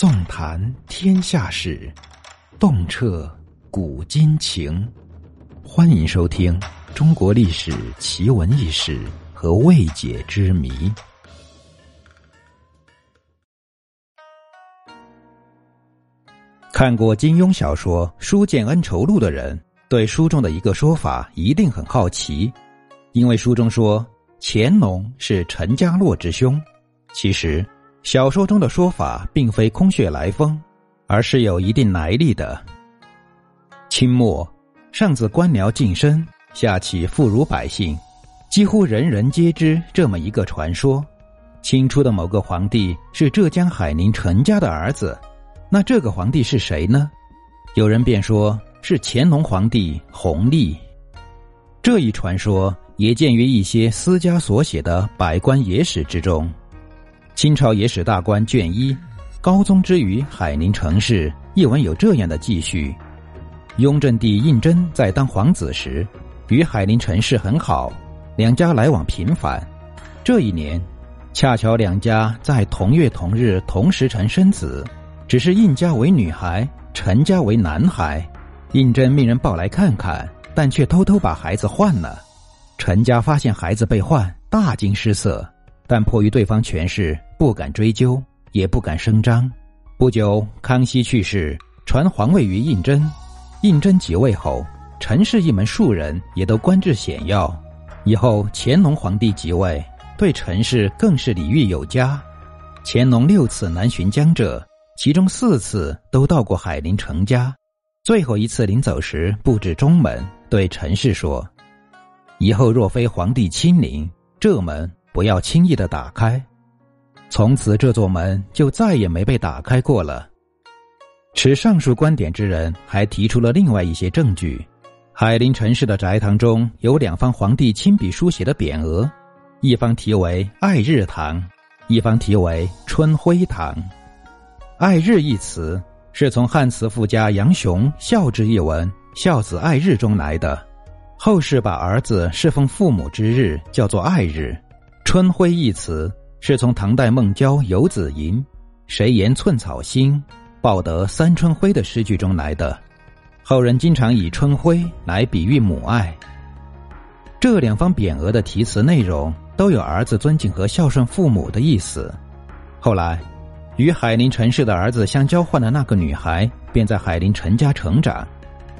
纵谈天下事，洞彻古今情。欢迎收听《中国历史奇闻异事和未解之谜》。看过金庸小说《书剑恩仇录》的人，对书中的一个说法一定很好奇，因为书中说乾隆是陈家洛之兄。其实，小说中的说法并非空穴来风，而是有一定来历的。清末，上自官僚晋升，下起妇孺百姓，几乎人人皆知这么一个传说：清初的某个皇帝是浙江海宁陈家的儿子。那这个皇帝是谁呢？有人便说是乾隆皇帝弘历。这一传说也见于一些私家所写的《百官野史》之中。清朝野史大观卷一，高宗之于海宁城市一文有这样的记叙：雍正帝胤禛在当皇子时，与海宁陈氏很好，两家来往频繁。这一年，恰巧两家在同月同日同时辰生子，只是胤家为女孩，陈家为男孩。胤禛命人抱来看看，但却偷偷把孩子换了。陈家发现孩子被换，大惊失色。但迫于对方权势，不敢追究，也不敢声张。不久，康熙去世，传皇位于胤禛。胤禛即位后，陈氏一门数人也都官至显要。以后乾隆皇帝即位，对陈氏更是礼遇有加。乾隆六次南巡江浙，其中四次都到过海宁陈家。最后一次临走时，布置中门，对陈氏说：“以后若非皇帝亲临，这门。”不要轻易的打开，从此这座门就再也没被打开过了。持上述观点之人还提出了另外一些证据：海陵陈氏的宅堂中有两方皇帝亲笔书写的匾额，一方题为“爱日堂”，一方题为“春晖堂”。“爱日”一词是从汉词赋家杨雄《孝之一文《孝子爱日》中来的，后世把儿子侍奉父母之日叫做爱日。春晖一词是从唐代孟郊《游子吟》“谁言寸草心，报得三春晖”的诗句中来的。后人经常以春晖来比喻母爱。这两方匾额的题词内容都有儿子尊敬和孝顺父母的意思。后来，与海宁陈氏的儿子相交换的那个女孩，便在海宁陈家成长。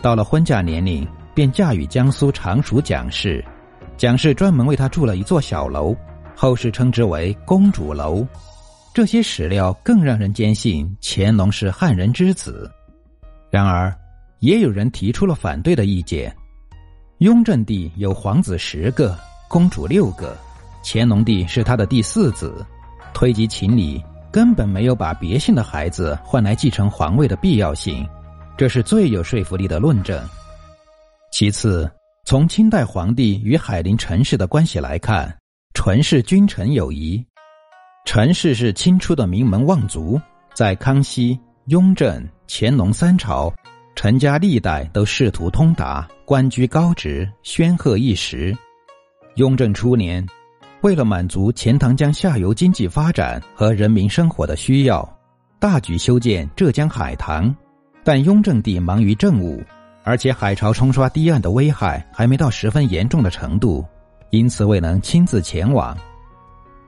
到了婚嫁年龄，便嫁与江苏常熟蒋氏。蒋氏专门为她筑了一座小楼。后世称之为公主楼，这些史料更让人坚信乾隆是汉人之子。然而，也有人提出了反对的意见：雍正帝有皇子十个，公主六个，乾隆帝是他的第四子，推及情理，根本没有把别姓的孩子换来继承皇位的必要性，这是最有说服力的论证。其次，从清代皇帝与海陵陈氏的关系来看。纯氏君臣友谊，陈氏是清初的名门望族，在康熙、雍正、乾隆三朝，陈家历代都仕途通达，官居高职，煊赫一时。雍正初年，为了满足钱塘江下游经济发展和人民生活的需要，大举修建浙江海棠，但雍正帝忙于政务，而且海潮冲刷堤岸的危害还没到十分严重的程度。因此未能亲自前往。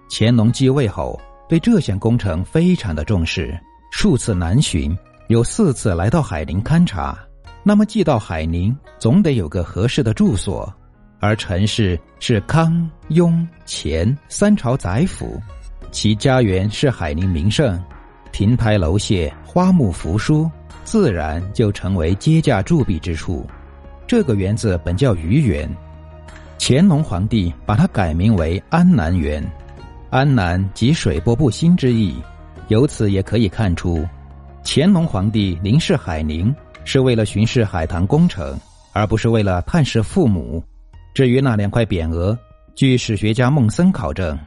乾隆继位后，对这项工程非常的重视，数次南巡，有四次来到海宁勘察。那么，既到海宁，总得有个合适的住所。而陈氏是康、雍、乾三朝宰辅，其家园是海宁名胜，亭台楼榭、花木扶疏，自然就成为接驾驻跸之处。这个园子本叫余园。乾隆皇帝把它改名为安南园，安南即水波不兴之意。由此也可以看出，乾隆皇帝临视海宁是为了巡视海棠工程，而不是为了探视父母。至于那两块匾额，据史学家孟森考证，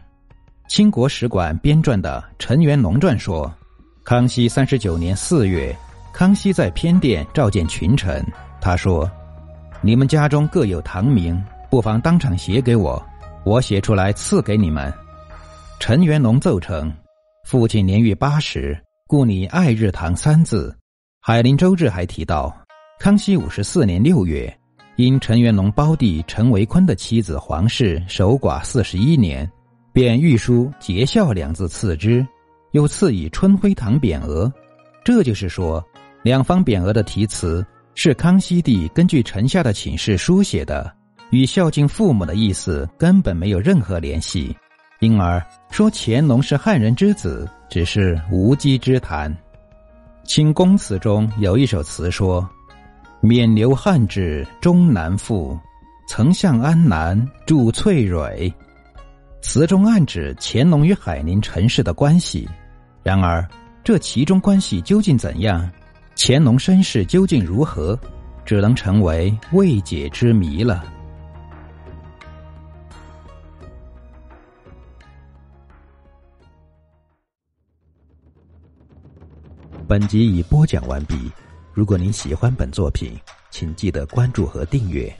清国史馆编撰的《陈元龙传》说，康熙三十九年四月，康熙在偏殿召见群臣，他说：“你们家中各有堂名。”不妨当场写给我，我写出来赐给你们。陈元龙奏称，父亲年逾八十，故拟爱日堂三字。海林周志还提到，康熙五十四年六月，因陈元龙胞弟陈维坤的妻子黄氏守寡四十一年，便御书“节孝”两字赐之，又赐以春晖堂匾额。这就是说，两方匾额的题词是康熙帝根据臣下的请示书写的，与孝敬父母的意思根本没有任何联系。因而说乾隆是汉人之子，只是无稽之谈。清宫词中有一首词说：“免留汉制终难复，曾向安南筑翠蕊。”词中暗指乾隆与海宁陈氏的关系。然而，这其中关系究竟怎样？乾隆身世究竟如何？只能成为未解之谜了。本集已播讲完毕。如果您喜欢本作品，请记得关注和订阅。